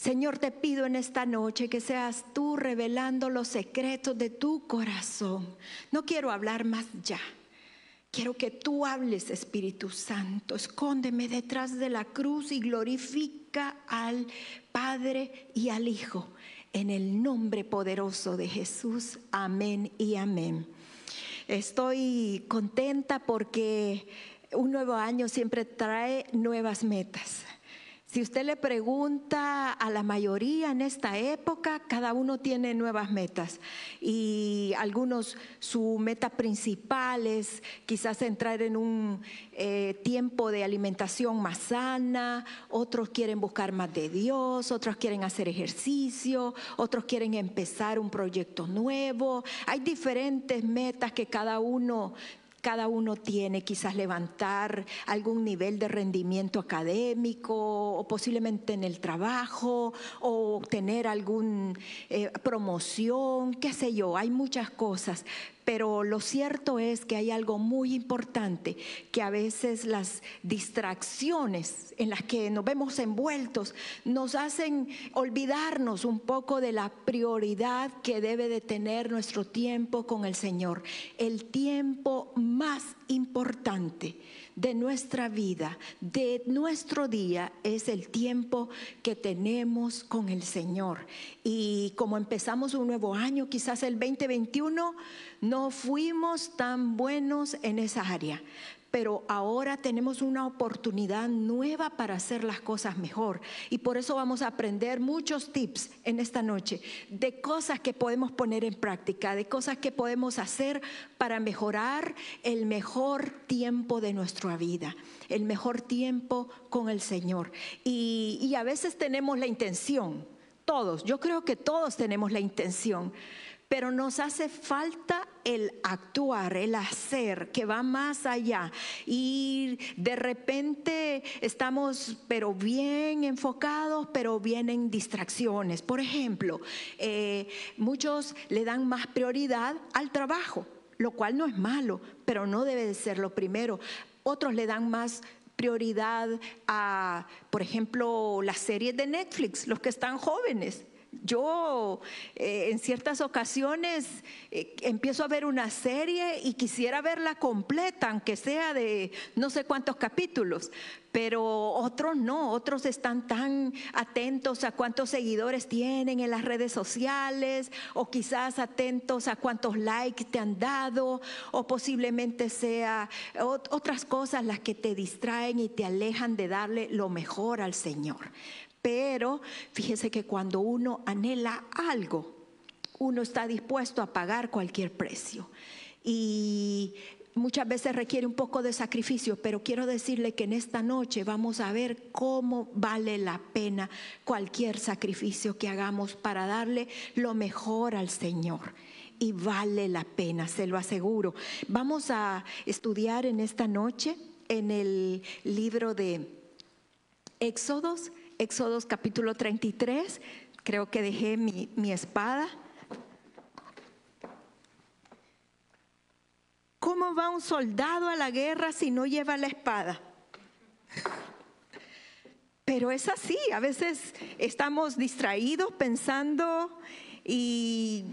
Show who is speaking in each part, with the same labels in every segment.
Speaker 1: Señor, te pido en esta noche que seas tú revelando los secretos de tu corazón. No quiero hablar más ya. Quiero que tú hables, Espíritu Santo. Escóndeme detrás de la cruz y glorifica al Padre y al Hijo. En el nombre poderoso de Jesús. Amén y amén. Estoy contenta porque un nuevo año siempre trae nuevas metas. Si usted le pregunta a la mayoría en esta época, cada uno tiene nuevas metas y algunos su meta principal es quizás entrar en un eh, tiempo de alimentación más sana, otros quieren buscar más de Dios, otros quieren hacer ejercicio, otros quieren empezar un proyecto nuevo. Hay diferentes metas que cada uno cada uno tiene quizás levantar algún nivel de rendimiento académico o posiblemente en el trabajo o obtener alguna eh, promoción, qué sé yo, hay muchas cosas, pero lo cierto es que hay algo muy importante, que a veces las distracciones en las que nos vemos envueltos nos hacen olvidarnos un poco de la prioridad que debe de tener nuestro tiempo con el Señor, el tiempo más importante de nuestra vida, de nuestro día, es el tiempo que tenemos con el Señor. Y como empezamos un nuevo año, quizás el 2021, no fuimos tan buenos en esa área, pero ahora tenemos una oportunidad nueva para hacer las cosas mejor. Y por eso vamos a aprender muchos tips en esta noche de cosas que podemos poner en práctica, de cosas que podemos hacer para mejorar el mejor tiempo de nuestra vida, el mejor tiempo con el Señor. Y, a veces tenemos la intención, todos, yo creo que todos tenemos la intención pero nos hace falta el actuar, el hacer, que va más allá. Y de repente estamos, pero bien enfocados, pero vienen distracciones. Por ejemplo, eh, muchos le dan más prioridad al trabajo, lo cual no es malo, pero no debe de ser lo primero. Otros le dan más prioridad a, por ejemplo, las series de Netflix, los que están jóvenes. Yo eh, en ciertas ocasiones eh, empiezo a ver una serie y quisiera verla completa, aunque sea de no sé cuántos capítulos, pero otros no, otros están tan atentos a cuántos seguidores tienen en las redes sociales o quizás atentos a cuántos likes te han dado o posiblemente sea otras cosas las que te distraen y te alejan de darle lo mejor al Señor. Pero fíjese que cuando uno anhela algo, uno está dispuesto a pagar cualquier precio. Y muchas veces requiere un poco de sacrificio, pero quiero decirle que en esta noche vamos a ver cómo vale la pena cualquier sacrificio que hagamos para darle lo mejor al Señor. Y vale la pena, se lo aseguro. Vamos a estudiar en esta noche en el libro de Éxodos Éxodos capítulo 33, creo que dejé mi, mi espada. ¿Cómo va un soldado a la guerra si no lleva la espada? Pero es así, a veces estamos distraídos pensando y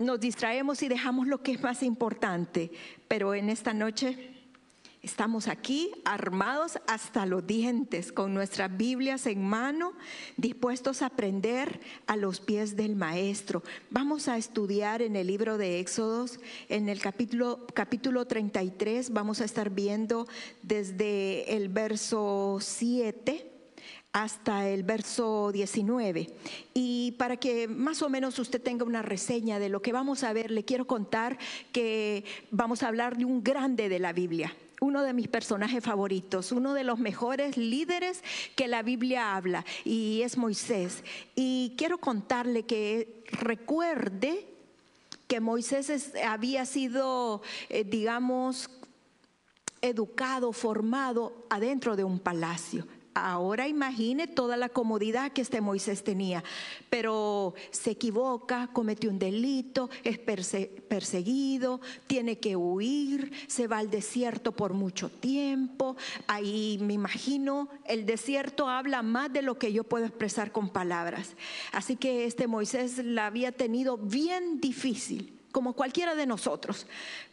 Speaker 1: nos distraemos y dejamos lo que es más importante. Pero en esta noche Estamos aquí armados hasta los dientes, con nuestras Biblias en mano, dispuestos a aprender a los pies del Maestro. Vamos a estudiar en el libro de Éxodos, en el capítulo, capítulo 33, vamos a estar viendo desde el verso 7 hasta el verso 19. Y para que más o menos usted tenga una reseña de lo que vamos a ver, le quiero contar que vamos a hablar de un grande de la Biblia uno de mis personajes favoritos, uno de los mejores líderes que la Biblia habla, y es Moisés. Y quiero contarle que recuerde que Moisés había sido, eh, digamos, educado, formado adentro de un palacio. Ahora imagine toda la comodidad que este Moisés tenía, pero se equivoca, comete un delito, es perseguido, tiene que huir, se va al desierto por mucho tiempo. Ahí me imagino, el desierto habla más de lo que yo puedo expresar con palabras. Así que este Moisés la había tenido bien difícil como cualquiera de nosotros,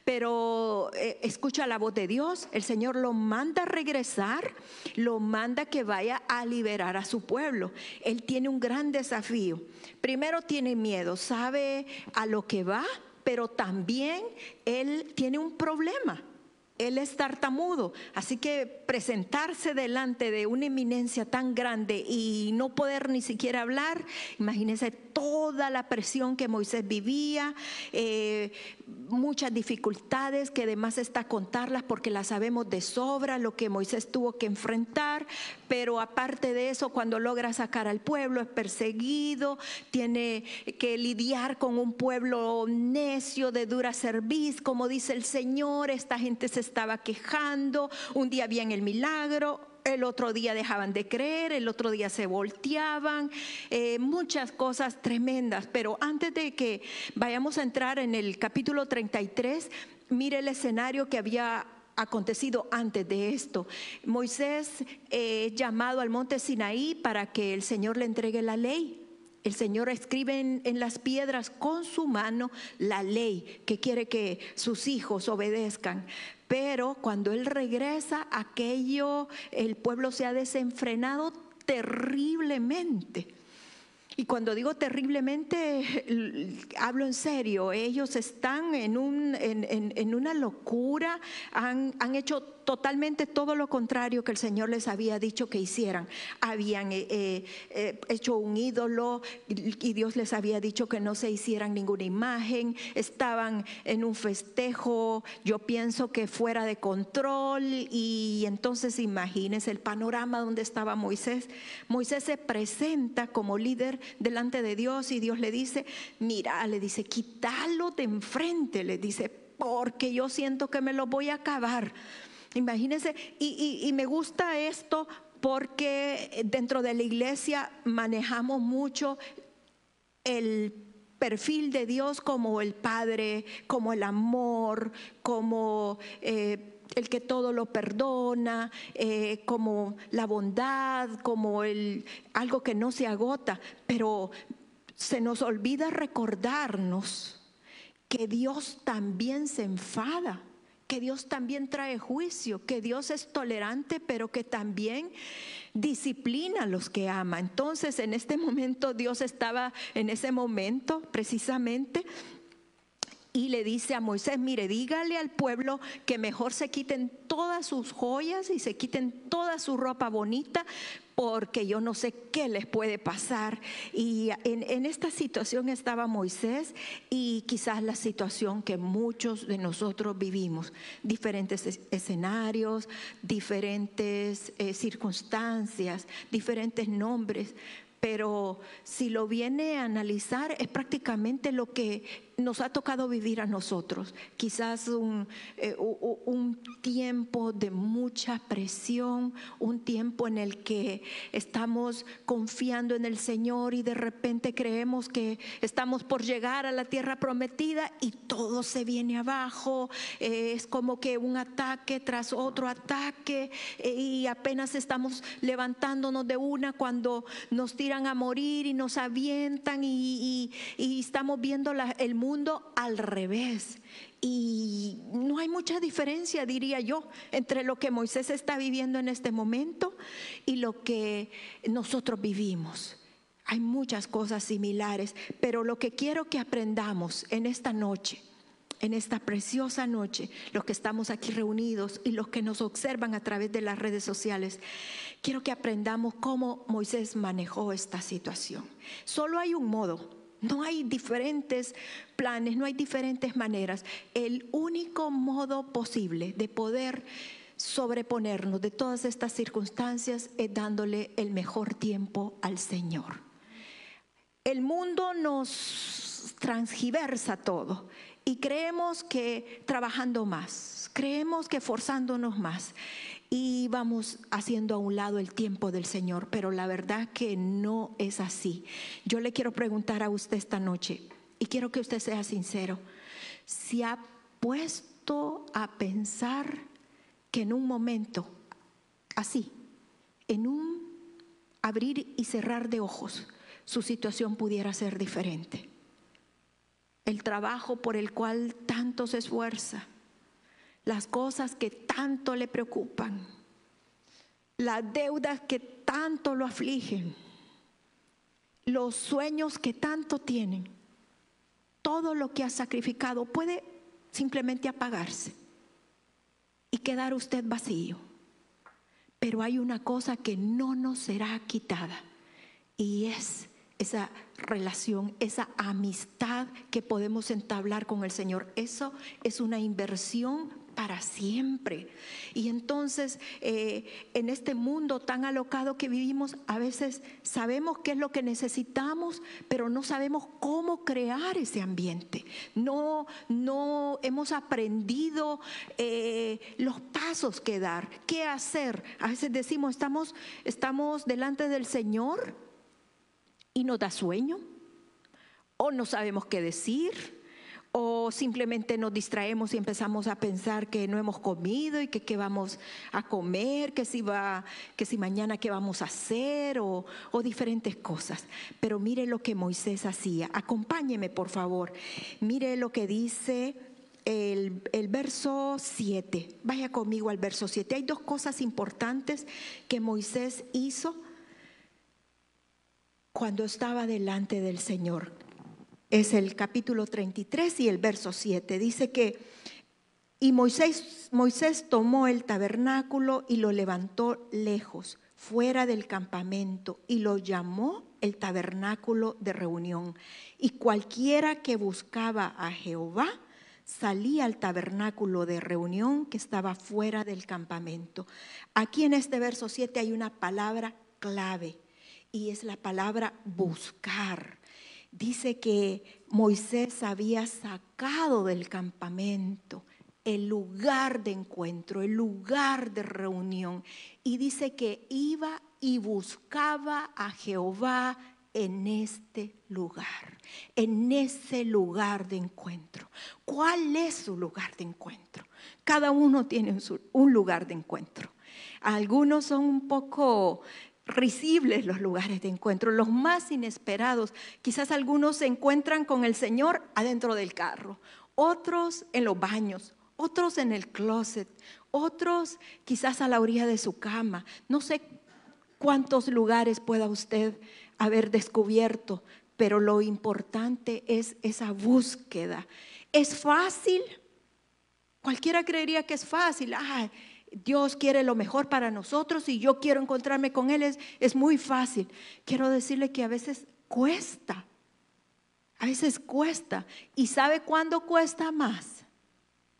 Speaker 1: pero eh, escucha la voz de Dios, el Señor lo manda a regresar, lo manda que vaya a liberar a su pueblo. Él tiene un gran desafío. Primero tiene miedo, sabe a lo que va, pero también él tiene un problema él es tartamudo, así que presentarse delante de una eminencia tan grande y no poder ni siquiera hablar, imagínense toda la presión que Moisés vivía, eh, muchas dificultades que además está contarlas porque las sabemos de sobra, lo que Moisés tuvo que enfrentar, pero aparte de eso, cuando logra sacar al pueblo, es perseguido, tiene que lidiar con un pueblo necio, de dura cerviz, como dice el Señor, esta gente se estaba quejando, un día había el milagro, el otro día dejaban de creer, el otro día se volteaban, eh, muchas cosas tremendas. Pero antes de que vayamos a entrar en el capítulo 33, mire el escenario que había acontecido antes de esto. Moisés eh, llamado al monte Sinaí para que el Señor le entregue la ley. El Señor escribe en, las piedras con su mano la ley que quiere que sus hijos obedezcan. Pero cuando Él regresa, aquello, el pueblo se ha desenfrenado terriblemente. Y cuando digo terriblemente, hablo en serio, ellos están en, un, en, una locura, han, han hecho totalmente todo lo contrario que el Señor les había dicho que hicieran. Habían eh, eh, eh, hecho un ídolo y Dios les había dicho que no se hicieran ninguna imagen. Estaban en un festejo, yo pienso que fuera de control. Y entonces imagínense el panorama donde estaba Moisés. Moisés se presenta como líder delante de Dios y Dios le dice, mira, le dice, quítalo de enfrente, le dice, porque yo siento que me lo voy a acabar. Imagínense, y, me gusta esto porque dentro de la iglesia manejamos mucho el perfil de Dios como el Padre, como el amor, como eh, el que todo lo perdona, eh, como la bondad, como el, algo que no se agota, pero se nos olvida recordarnos que Dios también se enfada que Dios también trae juicio, que Dios es tolerante, pero que también disciplina a los que ama. Entonces, en este momento, Dios estaba en ese momento precisamente y le dice a Moisés, mire, dígale al pueblo que mejor se quiten todas sus joyas y se quiten toda su ropa bonita, porque yo no sé qué les puede pasar. Y en, esta situación estaba Moisés y quizás la situación que muchos de nosotros vivimos, diferentes escenarios, diferentes eh, circunstancias, diferentes nombres, pero si lo viene a analizar es prácticamente lo que nos ha tocado vivir a nosotros. Quizás un, eh, un, tiempo de mucha presión, un tiempo en el que estamos confiando en el Señor y de repente creemos que estamos por llegar a la tierra prometida y todo se viene abajo. Eh, es como que un ataque tras otro ataque eh, y apenas estamos levantándonos de una cuando nos tiran a morir y nos avientan y, estamos viendo el mundo al revés. Y no hay mucha diferencia, diría yo, entre lo que Moisés está viviendo en este momento y lo que nosotros vivimos. Hay muchas cosas similares, pero lo que quiero que aprendamos en esta noche, en esta preciosa noche, los que estamos aquí reunidos y los que nos observan a través de las redes sociales, quiero que aprendamos cómo Moisés manejó esta situación. Solo hay un modo no hay diferentes planes, no hay diferentes maneras. El único modo posible de poder sobreponernos de todas estas circunstancias es dándole el mejor tiempo al Señor. El mundo nos transgiversa todo y creemos que trabajando más, creemos que forzándonos más y vamos haciendo a un lado el tiempo del Señor, pero la verdad que no es así. Yo le quiero preguntar a usted esta noche y quiero que usted sea sincero, si ha puesto a pensar que en un momento así, en un abrir y cerrar de ojos, su situación pudiera ser diferente. El trabajo por el cual tanto se esfuerza, las cosas que tanto le preocupan, las deudas que tanto lo afligen, los sueños que tanto tienen, todo lo que ha sacrificado puede simplemente apagarse y quedar usted vacío. Pero hay una cosa que no nos será quitada y es esa relación, esa amistad que podemos entablar con el Señor. Eso es una inversión para siempre. Y entonces, eh, en este mundo tan alocado que vivimos, a veces sabemos qué es lo que necesitamos, pero no sabemos cómo crear ese ambiente. No, no hemos aprendido eh, los pasos que dar, qué hacer. A veces decimos, estamos, estamos delante del Señor y nos da sueño, o no sabemos qué decir o simplemente nos distraemos y empezamos a pensar que no hemos comido y que qué vamos a comer, que si, va, que si mañana qué vamos a hacer o, diferentes cosas. Pero mire lo que Moisés hacía. Acompáñeme, por favor. Mire lo que dice el, el, verso 7. Vaya conmigo al verso 7. Hay dos cosas importantes que Moisés hizo cuando estaba delante del Señor es el capítulo 33 y el verso 7. Dice que, y Moisés, Moisés tomó el tabernáculo y lo levantó lejos, fuera del campamento, y lo llamó el tabernáculo de reunión. Y cualquiera que buscaba a Jehová, salía al tabernáculo de reunión que estaba fuera del campamento. Aquí en este verso 7 hay una palabra clave y es la palabra buscar dice que Moisés había sacado del campamento el lugar de encuentro, el lugar de reunión, y dice que iba y buscaba a Jehová en este lugar, en ese lugar de encuentro. ¿Cuál es su lugar de encuentro? Cada uno tiene un lugar de encuentro. Algunos son un poco risibles los lugares de encuentro, los más inesperados. Quizás algunos se encuentran con el Señor adentro del carro, otros en los baños, otros en el closet, otros quizás a la orilla de su cama. No sé cuántos lugares pueda usted haber descubierto, pero lo importante es esa búsqueda. ¿Es fácil? Cualquiera creería que es fácil. Ah, Dios quiere lo mejor para nosotros y yo quiero encontrarme con Él, es, es muy fácil. Quiero decirle que a veces cuesta, a veces cuesta. ¿Y sabe cuándo cuesta más?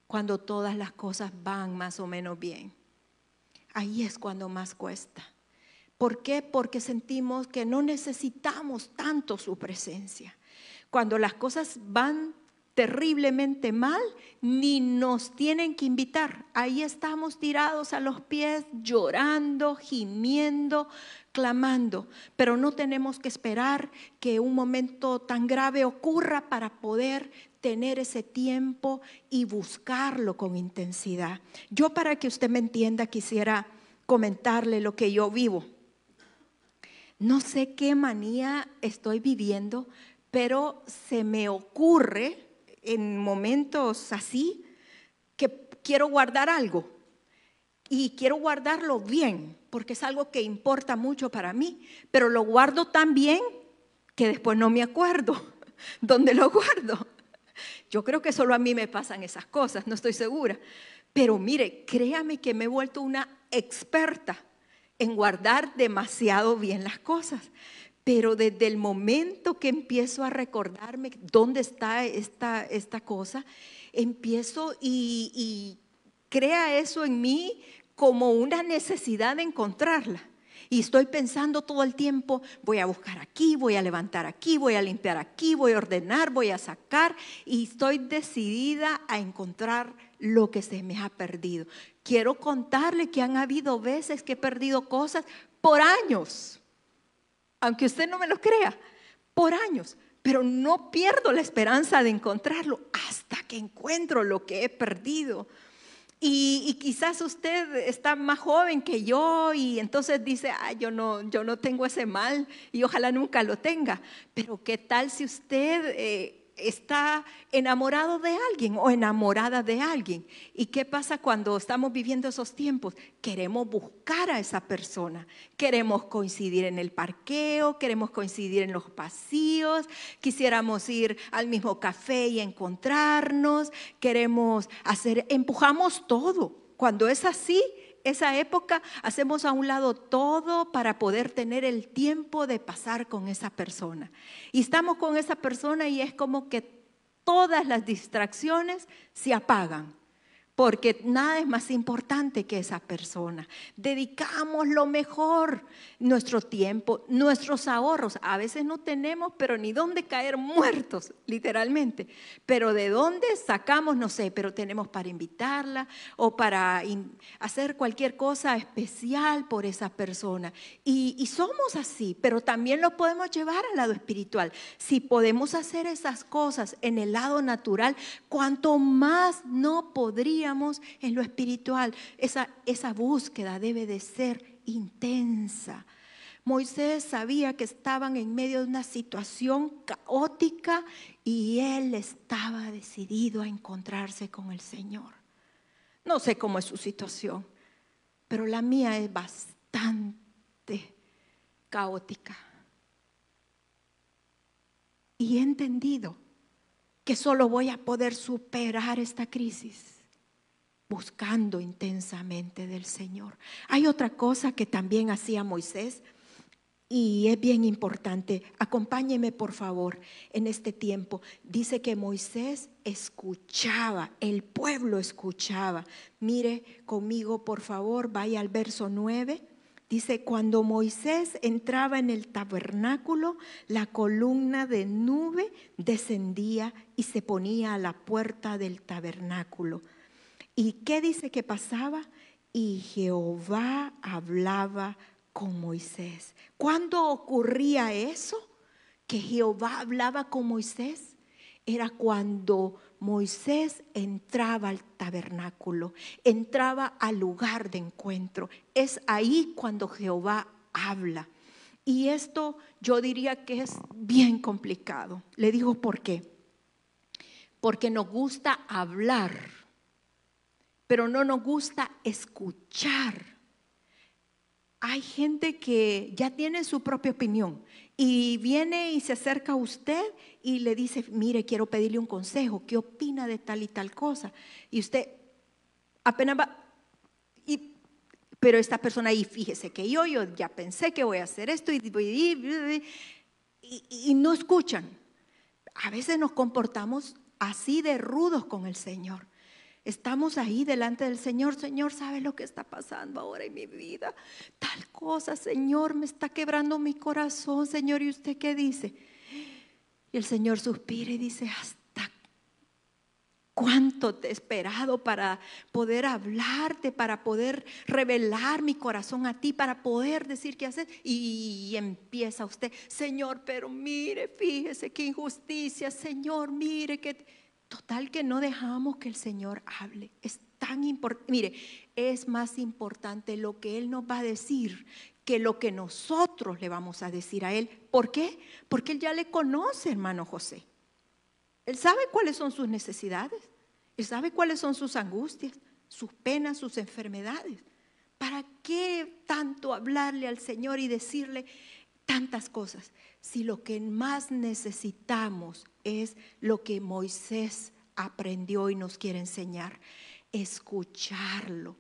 Speaker 1: Cuando todas las cosas van más o menos bien. Ahí es cuando más cuesta. ¿Por qué? Porque sentimos que no necesitamos tanto su presencia. Cuando las cosas van terriblemente mal, ni nos tienen que invitar. Ahí estamos tirados a los pies, llorando, gimiendo, clamando, pero no tenemos que esperar que un momento tan grave ocurra para poder tener ese tiempo y buscarlo con intensidad. Yo para que usted me entienda quisiera comentarle lo que yo vivo. No sé qué manía estoy viviendo, pero se me ocurre en momentos así que quiero guardar algo y quiero guardarlo bien, porque es algo que importa mucho para mí, pero lo guardo tan bien que después no me acuerdo dónde lo guardo. Yo creo que solo a mí me pasan esas cosas, no estoy segura. Pero mire, créame que me he vuelto una experta en guardar demasiado bien las cosas. Pero desde el momento que empiezo a recordarme dónde está esta, esta cosa, empiezo y, y crea eso en mí como una necesidad de encontrarla. Y estoy pensando todo el tiempo, voy a buscar aquí, voy a levantar aquí, voy a limpiar aquí, voy a ordenar, voy a sacar. Y estoy decidida a encontrar lo que se me ha perdido. Quiero contarle que han habido veces que he perdido cosas por años. Aunque usted no me lo crea, por años. Pero no pierdo la esperanza de encontrarlo hasta que encuentro lo que he perdido. Y, quizás usted está más joven que yo y entonces dice, ah, yo no, yo no tengo ese mal y ojalá nunca lo tenga. Pero ¿qué tal si usted eh, está enamorado de alguien o enamorada de alguien. ¿Y qué pasa cuando estamos viviendo esos tiempos? Queremos buscar a esa persona, queremos coincidir en el parqueo, queremos coincidir en los pasillos, quisiéramos ir al mismo café y encontrarnos, queremos hacer, empujamos todo. Cuando es así, esa época hacemos a un lado todo para poder tener el tiempo de pasar con esa persona. Y estamos con esa persona y es como que todas las distracciones se apagan porque nada es más importante que esa persona. Dedicamos lo mejor, nuestro tiempo, nuestros ahorros. A veces no tenemos, pero ni dónde caer muertos, literalmente. Pero de dónde sacamos, no sé, pero tenemos para invitarla o para hacer cualquier cosa especial por esa persona. Y, y somos así, pero también lo podemos llevar al lado espiritual. Si podemos hacer esas cosas en el lado natural, cuanto más no podríamos en lo espiritual. Esa, esa búsqueda debe de ser intensa. Moisés sabía que estaban en medio de una situación caótica y él estaba decidido a encontrarse con el Señor. No sé cómo es su situación, pero la mía es bastante caótica. Y he entendido que solo voy a poder superar esta crisis buscando intensamente del Señor. Hay otra cosa que también hacía Moisés y es bien importante. Acompáñeme por favor en este tiempo. Dice que Moisés escuchaba, el pueblo escuchaba. Mire conmigo por favor, vaya al verso 9. Dice, cuando Moisés entraba en el tabernáculo, la columna de nube descendía y se ponía a la puerta del tabernáculo ¿Y qué dice que pasaba? Y Jehová hablaba con Moisés. ¿Cuándo ocurría eso? Que Jehová hablaba con Moisés. Era cuando Moisés entraba al tabernáculo, entraba al lugar de encuentro. Es ahí cuando Jehová habla. Y esto yo diría que es bien complicado. Le digo por qué. Porque nos gusta hablar pero no nos gusta escuchar. Hay gente que ya tiene su propia opinión y viene y se acerca a usted y le dice, mire, quiero pedirle un consejo, ¿qué opina de tal y tal cosa? Y usted apenas va, y, pero esta persona ahí, fíjese que yo, yo ya pensé que voy a hacer esto y, y, y no escuchan. A veces nos comportamos así de rudos con el Señor. Estamos ahí delante del Señor. Señor, ¿sabe lo que está pasando ahora en mi vida? Tal cosa, Señor, me está quebrando mi corazón, Señor. ¿Y usted qué dice? Y el Señor suspira y dice, hasta cuánto te he esperado para poder hablarte, para poder revelar mi corazón a ti, para poder decir qué hacer. Y empieza usted, Señor, pero mire, fíjese qué injusticia, Señor, mire que... Total que no dejamos que el Señor hable. Es tan importante, mire, es más importante lo que Él nos va a decir que lo que nosotros le vamos a decir a Él. ¿Por qué? Porque Él ya le conoce, hermano José. Él sabe cuáles son sus necesidades. Él sabe cuáles son sus angustias, sus penas, sus enfermedades. ¿Para qué tanto hablarle al Señor y decirle tantas cosas si lo que más necesitamos es lo que Moisés aprendió y nos quiere enseñar, escucharlo.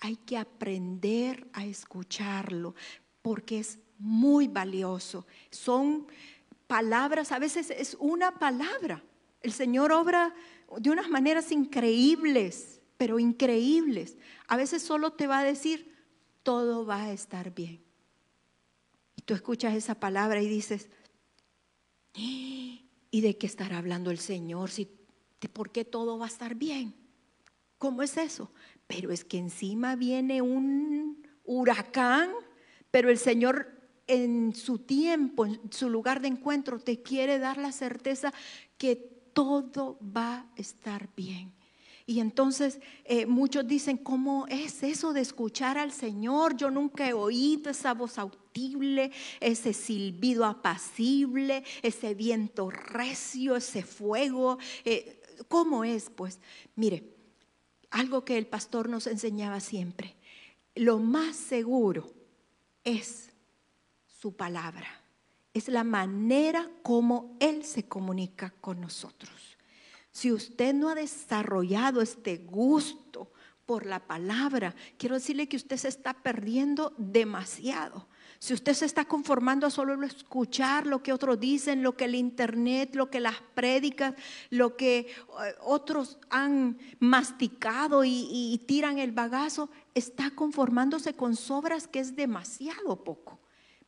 Speaker 1: Hay que aprender a escucharlo porque es muy valioso. Son palabras, a veces es una palabra. El Señor obra de unas maneras increíbles, pero increíbles. A veces solo te va a decir, todo va a estar bien. Y tú escuchas esa palabra y dices, ¿y de qué estará hablando el Señor? Si, ¿Por qué todo va a estar bien? ¿Cómo es eso? Pero es que encima viene un huracán, pero el Señor en su tiempo, en su lugar de encuentro, te quiere dar la certeza que todo va a estar bien. Y entonces eh, muchos dicen, ¿cómo es eso de escuchar al Señor? Yo nunca he oído esa voz audible, ese silbido apacible, ese viento recio, ese fuego. Eh, ¿Cómo es? Pues mire, algo que el pastor nos enseñaba siempre, lo más seguro es su palabra, es la manera como Él se comunica con nosotros. Si usted no ha desarrollado este gusto por la palabra, quiero decirle que usted se está perdiendo demasiado. Si usted se está conformando a solo escuchar lo que otros dicen, lo que el internet, lo que las prédicas, lo que eh, otros han masticado y, y tiran el bagazo, está conformándose con sobras que es demasiado poco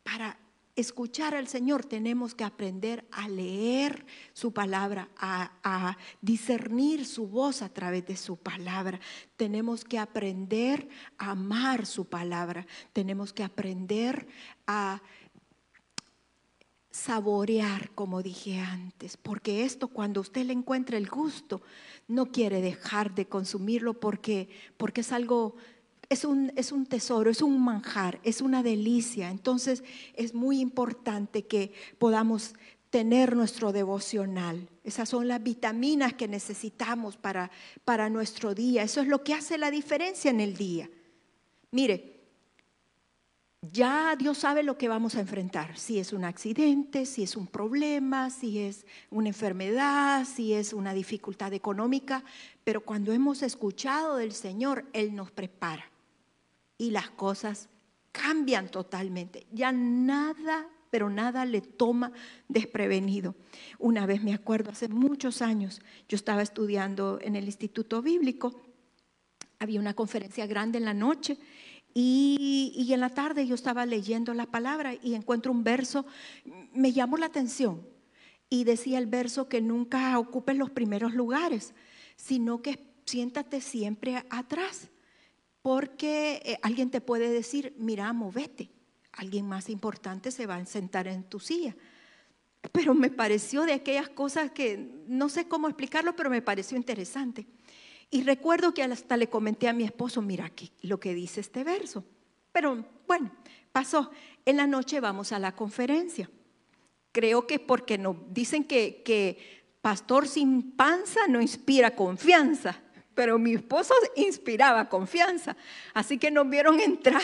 Speaker 1: para escuchar al Señor tenemos que aprender a leer su palabra, a, discernir su voz a través de su palabra. Tenemos que aprender a amar su palabra. Tenemos que aprender a saborear, como dije antes, porque esto cuando usted le encuentra el gusto, no quiere dejar de consumirlo porque, porque es algo es un, es un tesoro, es un manjar, es una delicia. Entonces es muy importante que podamos tener nuestro devocional. Esas son las vitaminas que necesitamos para, para nuestro día. Eso es lo que hace la diferencia en el día. Mire, ya Dios sabe lo que vamos a enfrentar, si es un accidente, si es un problema, si es una enfermedad, si es una dificultad económica, pero cuando hemos escuchado del Señor, Él nos prepara y las cosas cambian totalmente. Ya nada, pero nada le toma desprevenido. Una vez me acuerdo, hace muchos años, yo estaba estudiando en el Instituto Bíblico, había una conferencia grande en la noche y, en la tarde yo estaba leyendo la palabra y encuentro un verso, me llamó la atención y decía el verso que nunca ocupes los primeros lugares, sino que siéntate siempre atrás porque eh, alguien te puede decir, mira, movete, alguien más importante se va a sentar en tu silla. Pero me pareció de aquellas cosas que no sé cómo explicarlo, pero me pareció interesante. Y recuerdo que hasta le comenté a mi esposo, mira lo que dice este verso. Pero bueno, pasó. En la noche vamos a la conferencia. Creo que porque nos dicen que pastor sin panza no inspira confianza pero mi esposo inspiraba confianza. Así que nos vieron entrar,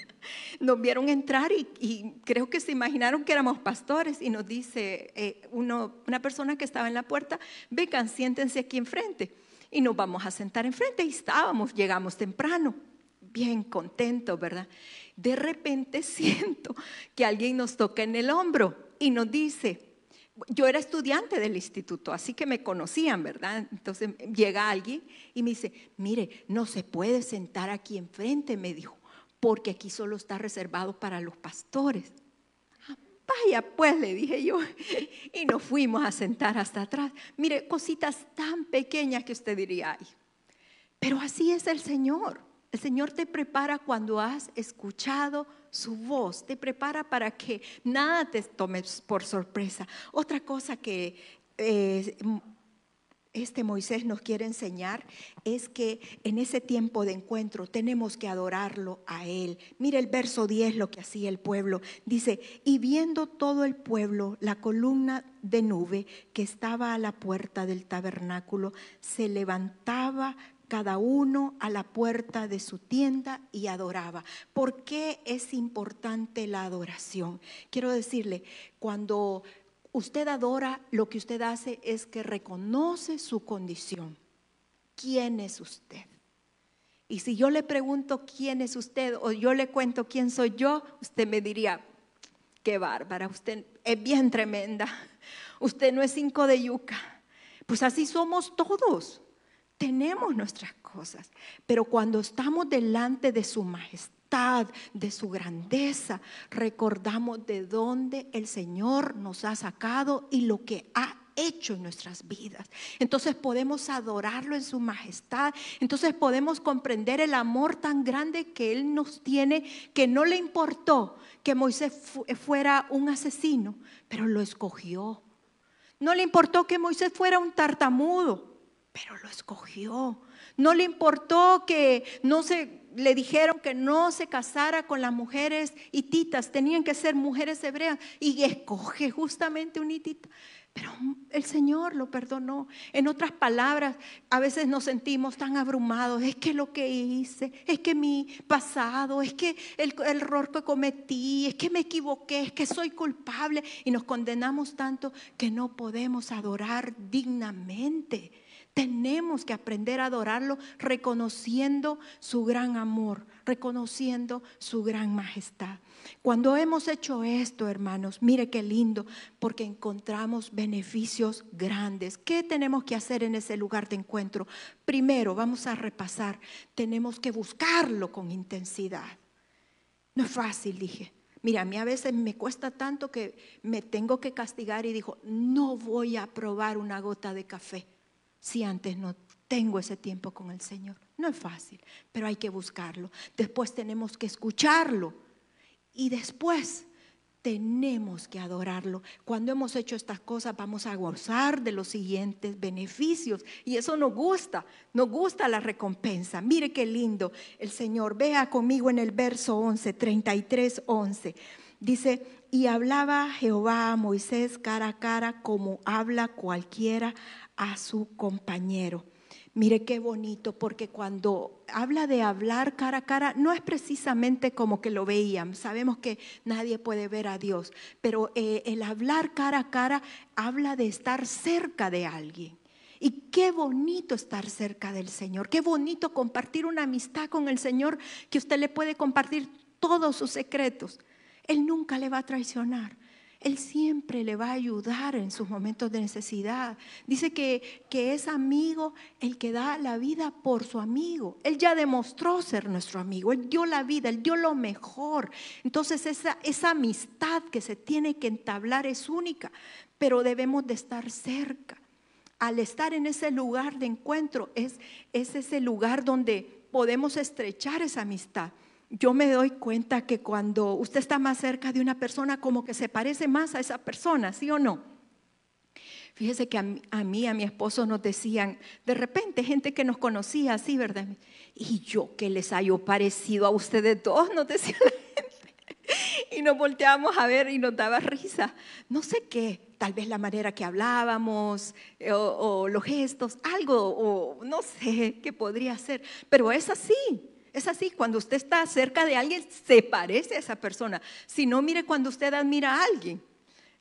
Speaker 1: nos vieron entrar y, creo que se imaginaron que éramos pastores y nos dice eh, una persona que estaba en la puerta, vengan, siéntense aquí enfrente y nos vamos a sentar enfrente y estábamos, llegamos temprano, bien contentos, ¿verdad? De repente siento que alguien nos toca en el hombro y nos dice, yo era estudiante del instituto, así que me conocían, ¿verdad? Entonces llega alguien y me dice, mire, no se puede sentar aquí enfrente, me dijo, porque aquí solo está reservado para los pastores. Ah, vaya, pues le dije yo, y nos fuimos a sentar hasta atrás. Mire, cositas tan pequeñas que usted diría, ay, pero así es el Señor. El Señor te prepara cuando has escuchado su voz, te prepara para que nada te tome por sorpresa. Otra cosa que eh, este Moisés nos quiere enseñar es que en ese tiempo de encuentro tenemos que adorarlo a Él. Mire el verso 10 lo que hacía el pueblo. Dice, y viendo todo el pueblo la columna de nube que estaba a la puerta del tabernáculo, se levantaba cada uno a la puerta de su tienda y adoraba. ¿Por qué es importante la adoración? Quiero decirle, cuando usted adora, lo que usted hace es que reconoce su condición. ¿Quién es usted? Y si yo le pregunto quién es usted o yo le cuento quién soy yo, usted me diría, qué bárbara, usted es bien tremenda, usted no es cinco de yuca. Pues así somos todos. Tenemos nuestras cosas, pero cuando estamos delante de su majestad, de su grandeza, recordamos de dónde el Señor nos ha sacado y lo que ha hecho en nuestras vidas. Entonces podemos adorarlo en su majestad. Entonces podemos comprender el amor tan grande que Él nos tiene, que no le importó que Moisés fuera un asesino, pero lo escogió. No le importó que Moisés fuera un tartamudo, pero lo escogió. No le importó que no se le dijeron que no se casara con las mujeres hititas, tenían que ser mujeres hebreas y escoge justamente un hitita. Pero el Señor lo perdonó. En otras palabras, a veces nos sentimos tan abrumados. Es que lo que hice, es que mi pasado, es que el, el, error que cometí, es que me equivoqué, es que soy culpable. Y nos condenamos tanto que no podemos adorar dignamente. Tenemos que aprender a adorarlo reconociendo su gran amor, reconociendo su gran majestad. Cuando hemos hecho esto, hermanos, mire qué lindo, porque encontramos beneficios grandes. ¿Qué tenemos que hacer en ese lugar de encuentro? Primero, vamos a repasar, tenemos que buscarlo con intensidad. No es fácil, dije. Mira, a mí a veces me cuesta tanto que me tengo que castigar y digo, no voy a probar una gota de café si antes no tengo ese tiempo con el Señor. No es fácil, pero hay que buscarlo. Después tenemos que escucharlo y después tenemos que adorarlo. Cuando hemos hecho estas cosas vamos a gozar de los siguientes beneficios y eso nos gusta, nos gusta la recompensa. Mire qué lindo el Señor. Vea conmigo en el verso 11, 33, 11. Dice, y hablaba Jehová a Moisés cara a cara como habla cualquiera a su compañero. Mire qué bonito, porque cuando habla de hablar cara a cara, no es precisamente como que lo veían. Sabemos que nadie puede ver a Dios, pero eh, el hablar cara a cara habla de estar cerca de alguien. Y qué bonito estar cerca del Señor, qué bonito compartir una amistad con el Señor que usted le puede compartir todos sus secretos. Él nunca le va a traicionar. Él siempre le va a ayudar en sus momentos de necesidad. Dice que, que, es amigo el que da la vida por su amigo. Él ya demostró ser nuestro amigo. Él dio la vida, él dio lo mejor. Entonces esa, esa amistad que se tiene que entablar es única, pero debemos de estar cerca. Al estar en ese lugar de encuentro es, es ese lugar donde podemos estrechar esa amistad yo me doy cuenta que cuando usted está más cerca de una persona, como que se parece más a esa persona, ¿sí o no? Fíjese que a mí, a, mi esposo nos decían, de repente, gente que nos conocía así, ¿verdad? Y yo que les haya parecido a ustedes dos, nos decía la gente. Y nos volteábamos a ver y nos daba risa. No sé qué, tal vez la manera que hablábamos o, o los gestos, algo, o no sé qué podría ser, pero es así. Es así, cuando usted está cerca de alguien, se parece a esa persona. Si no, mire cuando usted admira a alguien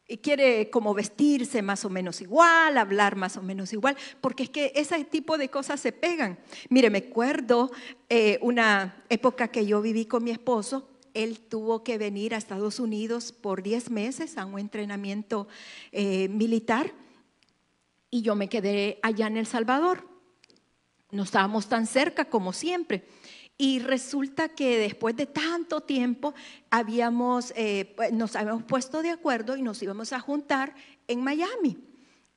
Speaker 1: y quiere como vestirse más o menos igual, hablar más o menos igual, porque es que ese tipo de cosas se pegan. Mire, me acuerdo eh, una época que yo viví con mi esposo, él tuvo que venir a Estados Unidos por 10 meses a un entrenamiento eh, militar y yo me quedé allá en El Salvador. No estábamos tan cerca como siempre. Y resulta que después de tanto tiempo habíamos, eh, pues, nos habíamos puesto de acuerdo y nos íbamos a juntar en Miami.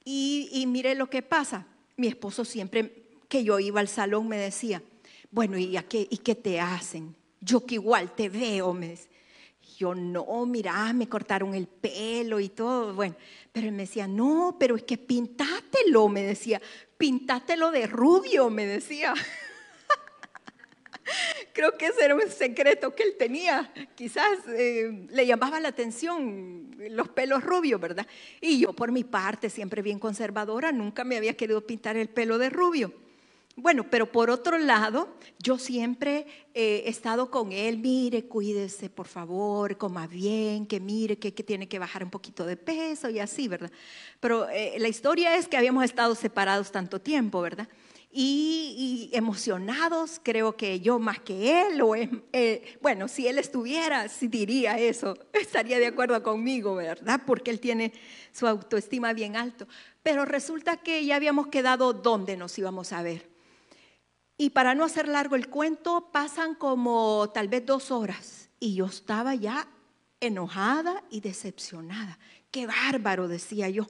Speaker 1: Y, mire lo que pasa. Mi esposo siempre que yo iba al salón me decía, bueno, ¿y, qué, ¿y qué te hacen? Yo que igual te veo, me decía. Yo no, mira, me cortaron el pelo y todo, bueno, pero él me decía, no, pero es que pintátelo, me decía, pintátelo de rubio, me decía. Creo que ese era un secreto que él tenía. Quizás eh, le llamaba la atención los pelos rubios, ¿verdad? Y yo por mi parte, siempre bien conservadora, nunca me había querido pintar el pelo de rubio. Bueno, pero por otro lado, yo siempre he estado con él, mire, cuídese, por favor, coma bien, que mire que, tiene que bajar un poquito de peso y así, ¿verdad? Pero eh, la historia es que habíamos estado separados tanto tiempo, ¿verdad? Y, emocionados, creo que yo más que él, o eh, bueno, si él estuviera, si diría eso, estaría de acuerdo conmigo, ¿verdad? Porque él tiene su autoestima bien alto. Pero resulta que ya habíamos quedado dónde nos íbamos a ver. Y para no hacer largo el cuento, pasan como tal vez dos horas y yo estaba ya enojada y decepcionada. Qué bárbaro, decía yo.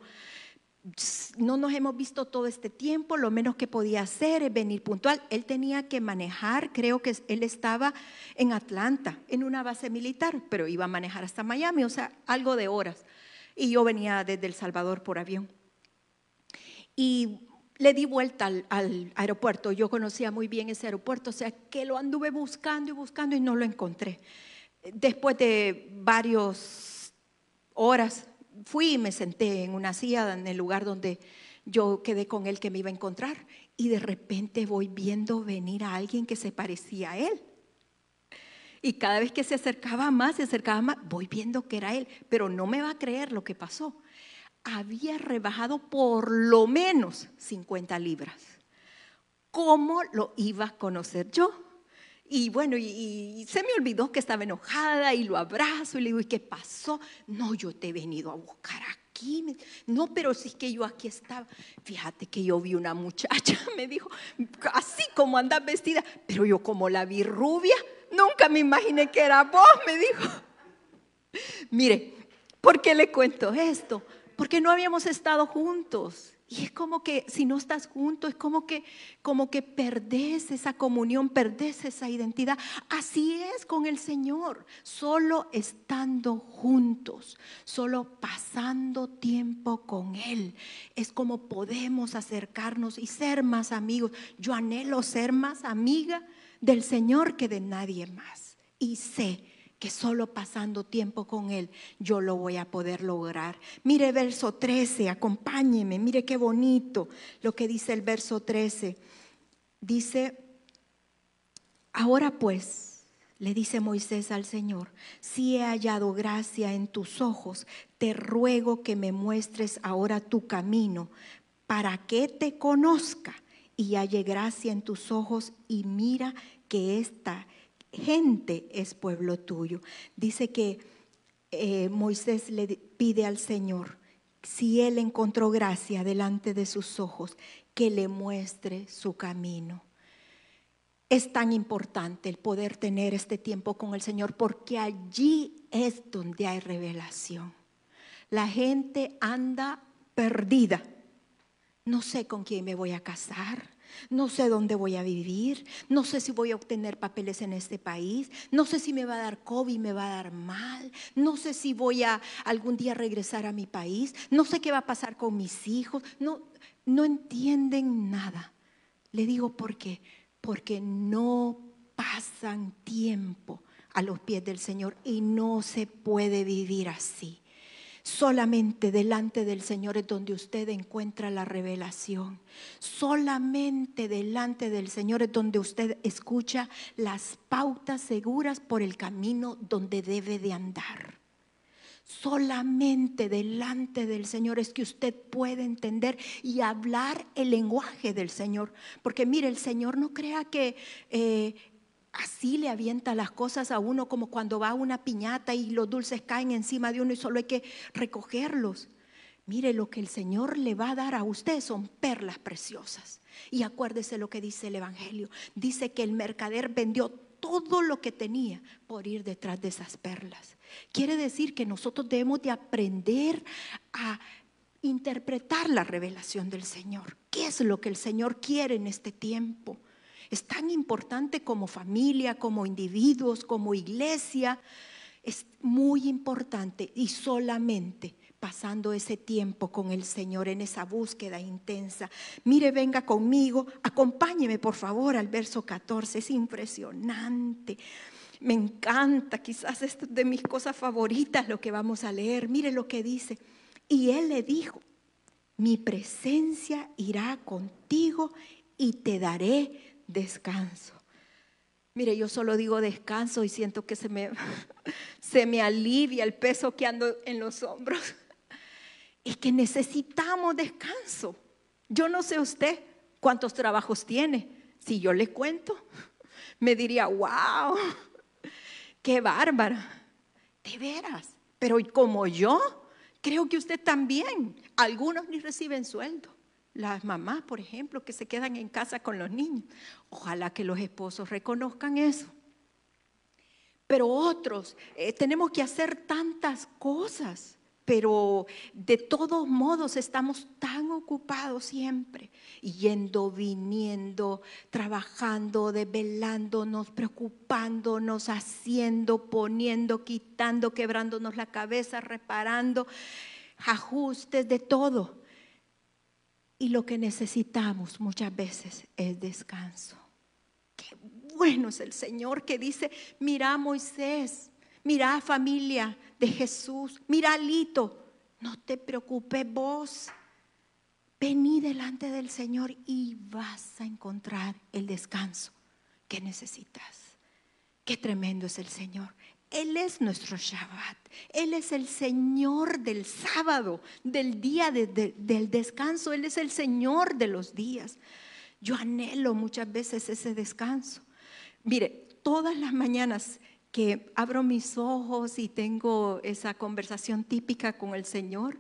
Speaker 1: No nos hemos visto todo este tiempo, lo menos que podía hacer es venir puntual. Él tenía que manejar, creo que él estaba en Atlanta, en una base militar, pero iba a manejar hasta Miami, o sea, algo de horas. Y yo venía desde El Salvador por avión. Y le di vuelta al, aeropuerto. Yo conocía muy bien ese aeropuerto, o sea que lo anduve buscando y buscando y no lo encontré. Después de varias horas, fui y me senté en una silla en el lugar donde yo quedé con él que me iba a encontrar y de repente voy viendo venir a alguien que se parecía a él. Y cada vez que se acercaba más, se acercaba más, voy viendo que era él, pero no me va a creer lo que pasó había rebajado por lo menos 50 libras. ¿Cómo lo iba a conocer yo? Y bueno, y, se me olvidó que estaba enojada y lo abrazo y le digo, ¿y qué pasó? No, yo te he venido a buscar aquí. No, pero sí que yo aquí estaba. Fíjate que yo vi una muchacha, me dijo, así como anda vestida, pero yo como la vi rubia, nunca me imaginé que era vos, me dijo. Mire, ¿por qué le cuento esto? porque no habíamos estado juntos. Y es como que si no estás junto, es como que como que perdés esa comunión, perdés esa identidad. Así es con el Señor, solo estando juntos, solo pasando tiempo con él. Es como podemos acercarnos y ser más amigos. Yo anhelo ser más amiga del Señor que de nadie más. Y sé que solo pasando tiempo con Él yo lo voy a poder lograr. Mire verso 13, acompáñeme, mire qué bonito lo que dice el verso 13. Dice, ahora pues, le dice Moisés al Señor, si he hallado gracia en tus ojos, te ruego que me muestres ahora tu camino para que te conozca y halle gracia en tus ojos y mira que esta gente es pueblo tuyo. Dice que eh, Moisés le pide al Señor, si él encontró gracia delante de sus ojos, que le muestre su camino. Es tan importante el poder tener este tiempo con el Señor porque allí es donde hay revelación. La gente anda perdida. No sé con quién me voy a casar. No sé dónde voy a vivir, no sé si voy a obtener papeles en este país, no sé si me va a dar COVID, me va a dar mal, no sé si voy a algún día regresar a mi país, no sé qué va a pasar con mis hijos, no, no entienden nada. Le digo por qué, porque no pasan tiempo a los pies del Señor y no se puede vivir así. Solamente delante del Señor es donde usted encuentra la revelación. Solamente delante del Señor es donde usted escucha las pautas seguras por el camino donde debe de andar. Solamente delante del Señor es que usted puede entender y hablar el lenguaje del Señor. Porque mire, el Señor no crea que eh, Así le avienta las cosas a uno como cuando va a una piñata y los dulces caen encima de uno y solo hay que recogerlos. Mire, lo que el Señor le va a dar a usted son perlas preciosas. Y acuérdese lo que dice el Evangelio. Dice que el mercader vendió todo lo que tenía por ir detrás de esas perlas. Quiere decir que nosotros debemos de aprender a interpretar la revelación del Señor. ¿Qué es lo que el Señor quiere en este tiempo? Es tan importante como familia, como individuos, como iglesia. Es muy importante y solamente pasando ese tiempo con el Señor en esa búsqueda intensa. Mire, venga conmigo, acompáñeme por favor al verso 14, es impresionante. Me encanta, quizás es de mis cosas favoritas lo que vamos a leer. Mire lo que dice. Y él le dijo, mi presencia irá contigo y te daré descanso. Mire, yo solo digo descanso y siento que se me, se me alivia el peso que ando en los hombros. Y que necesitamos descanso. Yo no sé usted cuántos trabajos tiene. Si yo le cuento, me diría, wow, qué bárbara. De veras. Pero como yo, creo que usted también. Algunos ni reciben sueldo las mamás, por ejemplo, que se quedan en casa con los niños. Ojalá que los esposos reconozcan eso. Pero otros, eh, tenemos que hacer tantas cosas, pero de todos modos estamos tan ocupados siempre, yendo, viniendo, trabajando, desvelándonos, preocupándonos, haciendo, poniendo, quitando, quebrándonos la cabeza, reparando, ajustes de todo. Y lo que necesitamos muchas veces es descanso. Qué bueno es el Señor que dice, mira Moisés, mira familia de Jesús, mira Lito, no te preocupes vos. Vení delante del Señor y vas a encontrar el descanso que necesitas. Qué tremendo es el Señor. Él es nuestro Shabbat. Él es el Señor del sábado, del día del descanso. Él es el Señor de los días. Yo anhelo muchas veces ese descanso. Mire, todas las mañanas que abro mis ojos y tengo esa conversación típica con el Señor,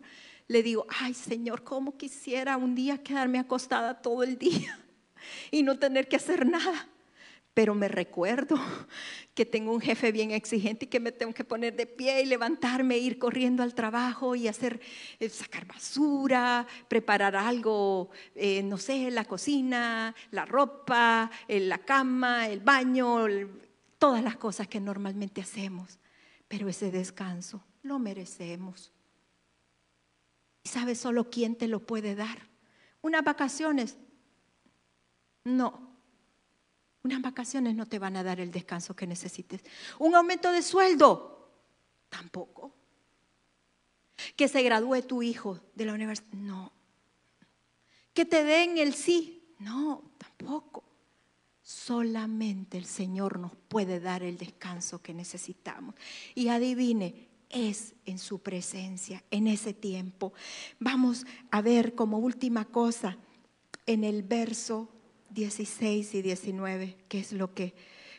Speaker 1: le digo, ay Señor, ¿cómo quisiera un día quedarme acostada todo el día y no tener que hacer nada? Pero me recuerdo que tengo un jefe bien exigente y que me tengo que poner de pie y levantarme, ir corriendo al trabajo y hacer, eh, sacar basura, preparar algo, eh, no sé, la cocina, la ropa, eh, la cama, el baño, todas las cosas que normalmente hacemos. Pero ese descanso lo merecemos. ¿Y sabes solo quién te lo puede dar? Unas vacaciones. No, unas vacaciones no te van a dar el descanso que necesites. Un aumento de sueldo, tampoco. Que se gradúe tu hijo de la universidad, no. Que te den el sí, no, tampoco. Solamente el Señor nos puede dar el descanso que necesitamos. Y adivine, es en su presencia, en ese tiempo. Vamos a ver como última cosa en el verso 16 y 19, que es lo que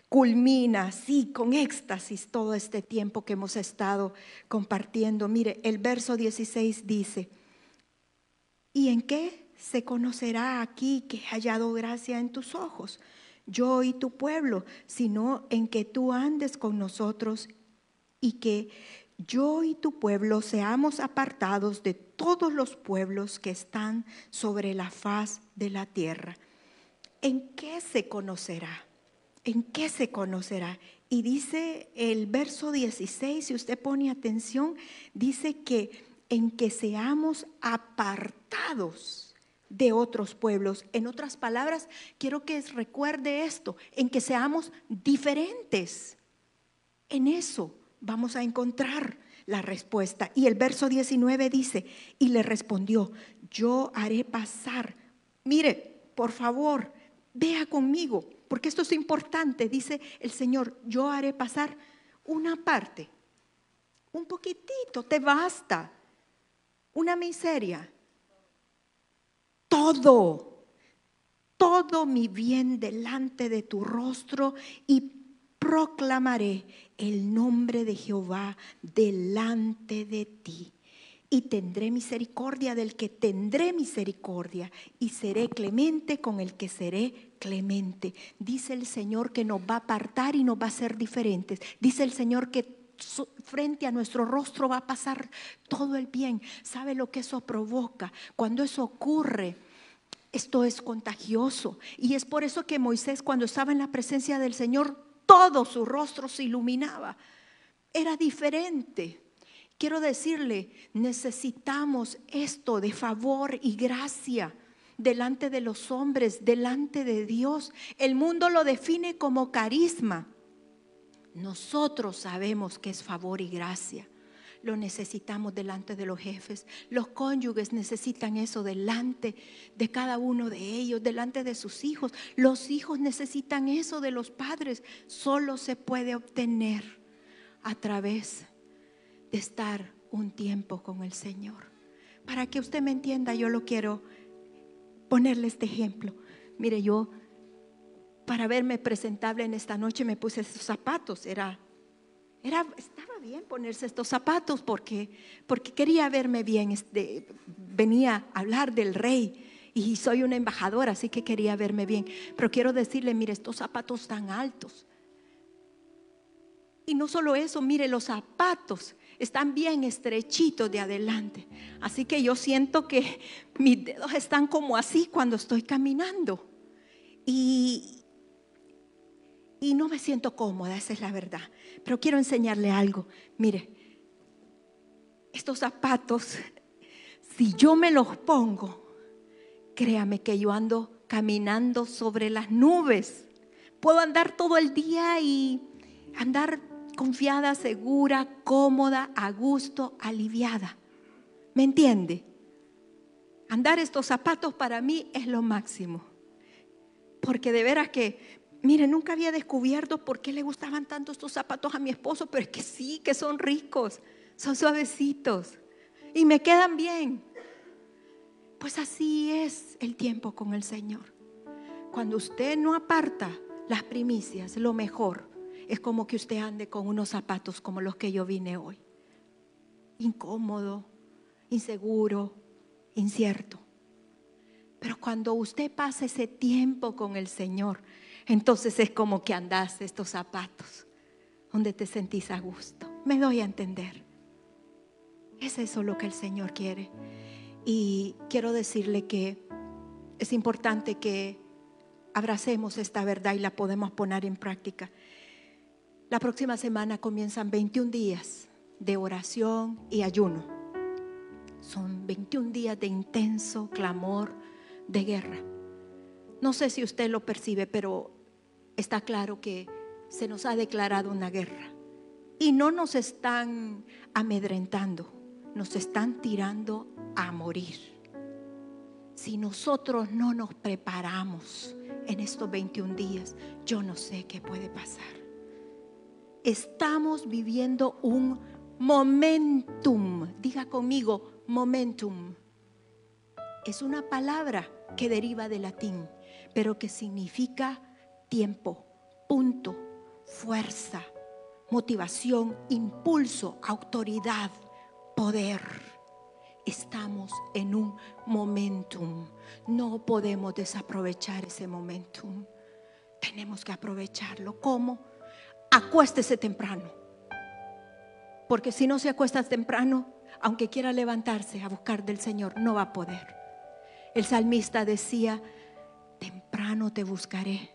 Speaker 1: culmina así con éxtasis todo este tiempo que hemos estado compartiendo. Mire, el verso 16 dice, ¿y en qué se conocerá aquí que he hallado gracia en tus ojos? Yo y tu pueblo, sino en que tú andes con nosotros y que yo y tu pueblo seamos apartados de todos los pueblos que están sobre la faz de la tierra. ¿En qué se conocerá? ¿En qué se conocerá? Y dice el verso 16, si usted pone atención, dice que en que seamos apartados de otros pueblos. En otras palabras, quiero que recuerde esto, en que seamos diferentes. En eso vamos a encontrar la respuesta. Y el verso 19 dice, y le respondió, yo haré pasar. Mire, por favor, Vea conmigo, porque esto es importante. Dice el Señor, yo haré pasar una parte, un poquitito, te basta, una miseria. Todo, todo mi bien delante de tu rostro y proclamaré el nombre de Jehová delante de ti y tendré misericordia del que tendré misericordia y seré clemente con el que seré clemente. Dice el Señor que nos va a apartar y nos va a ser diferentes. Dice el Señor que frente a nuestro rostro va a pasar todo el bien. ¿Sabe lo que eso provoca? Cuando eso ocurre, esto es contagioso. Y es por eso que Moisés cuando estaba en la presencia del Señor, todo su rostro se iluminaba. Era diferente. Quiero decirle, necesitamos esto de favor y gracia delante de los hombres, delante de Dios. El mundo lo define como carisma. Nosotros sabemos que es favor y gracia. Lo necesitamos delante de los jefes. Los cónyuges necesitan eso delante de cada uno de ellos, delante de sus hijos. Los hijos necesitan eso de los padres. Solo se puede obtener a través de estar un tiempo con el Señor. Para que usted me entienda, yo lo quiero ponerle este ejemplo. Mire, yo para verme presentable en esta noche me puse estos zapatos. Era, era, estaba bien ponerse estos zapatos porque, porque quería verme bien. Este, venía a hablar del rey y soy una embajadora, así que quería verme bien. Pero quiero decirle, mire, estos zapatos tan altos. Y no solo eso, mire, los zapatos están bien estrechitos de adelante. Así que yo siento que mis dedos están como así cuando estoy caminando. Y, y no me siento cómoda, esa es la verdad. Pero quiero enseñarle algo. Mire, estos zapatos, si yo me los pongo, créame que yo ando caminando sobre las nubes. Puedo andar todo el día y andar confiada, segura, cómoda, a gusto, aliviada. ¿Me entiende? Andar estos zapatos para mí es lo máximo. Porque de veras que, mire, nunca había descubierto por qué le gustaban tanto estos zapatos a mi esposo, pero es que sí, que son ricos, son suavecitos y me quedan bien. Pues así es el tiempo con el Señor. Cuando usted no aparta las primicias, lo mejor, es como que usted ande con unos zapatos como los que yo vine hoy. Incómodo, inseguro, incierto. Pero cuando usted pasa ese tiempo con el Señor, entonces es como que andas estos zapatos donde te sentís a gusto. Me doy a entender. Es eso lo que el Señor quiere. Y quiero decirle que es importante que abracemos esta verdad y la podemos poner en práctica. La próxima semana comienzan 21 días de oración y ayuno. Son 21 días de intenso clamor, de guerra. No sé si usted lo percibe, pero está claro que se nos ha declarado una guerra. Y no nos están amedrentando, nos están tirando a morir. Si nosotros no nos preparamos en estos 21 días, yo no sé qué puede pasar estamos viviendo un momentum. Diga conmigo, momentum. Es una palabra que deriva del latín, pero que significa tiempo, punto, fuerza, motivación, impulso, autoridad, poder. Estamos en un momentum. No podemos desaprovechar ese momentum. Tenemos que aprovecharlo. ¿Cómo? Acuéstese temprano. Porque si no se acuesta temprano, aunque quiera levantarse a buscar del Señor, no va a poder. El salmista decía, temprano te buscaré.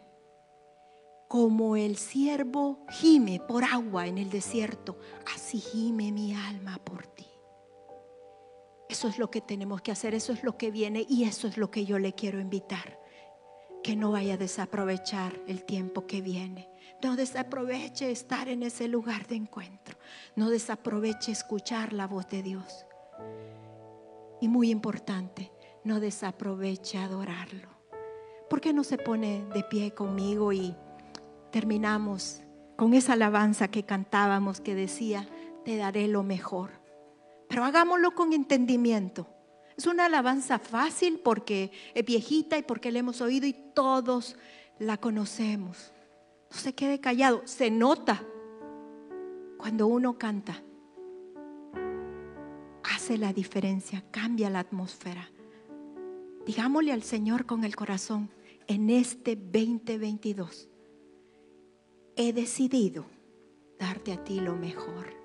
Speaker 1: Como el siervo gime por agua en el desierto, así gime mi alma por ti. Eso es lo que tenemos que hacer, eso es lo que viene y eso es lo que yo le quiero invitar. Que no vaya a desaprovechar el tiempo que viene no desaproveche estar en ese lugar de encuentro. No desaproveche escuchar la voz de Dios. Y muy importante, no desaproveche adorarlo. ¿Por qué no se pone de pie conmigo y terminamos con esa alabanza que cantábamos que decía, te daré lo mejor? Pero hagámoslo con entendimiento. Es una alabanza fácil porque es viejita y porque la hemos oído y todos la conocemos. No se quede callado, se nota cuando uno canta. Hace la diferencia, cambia la atmósfera. Digámosle al Señor con el corazón, en este 2022 he decidido darte a ti lo mejor.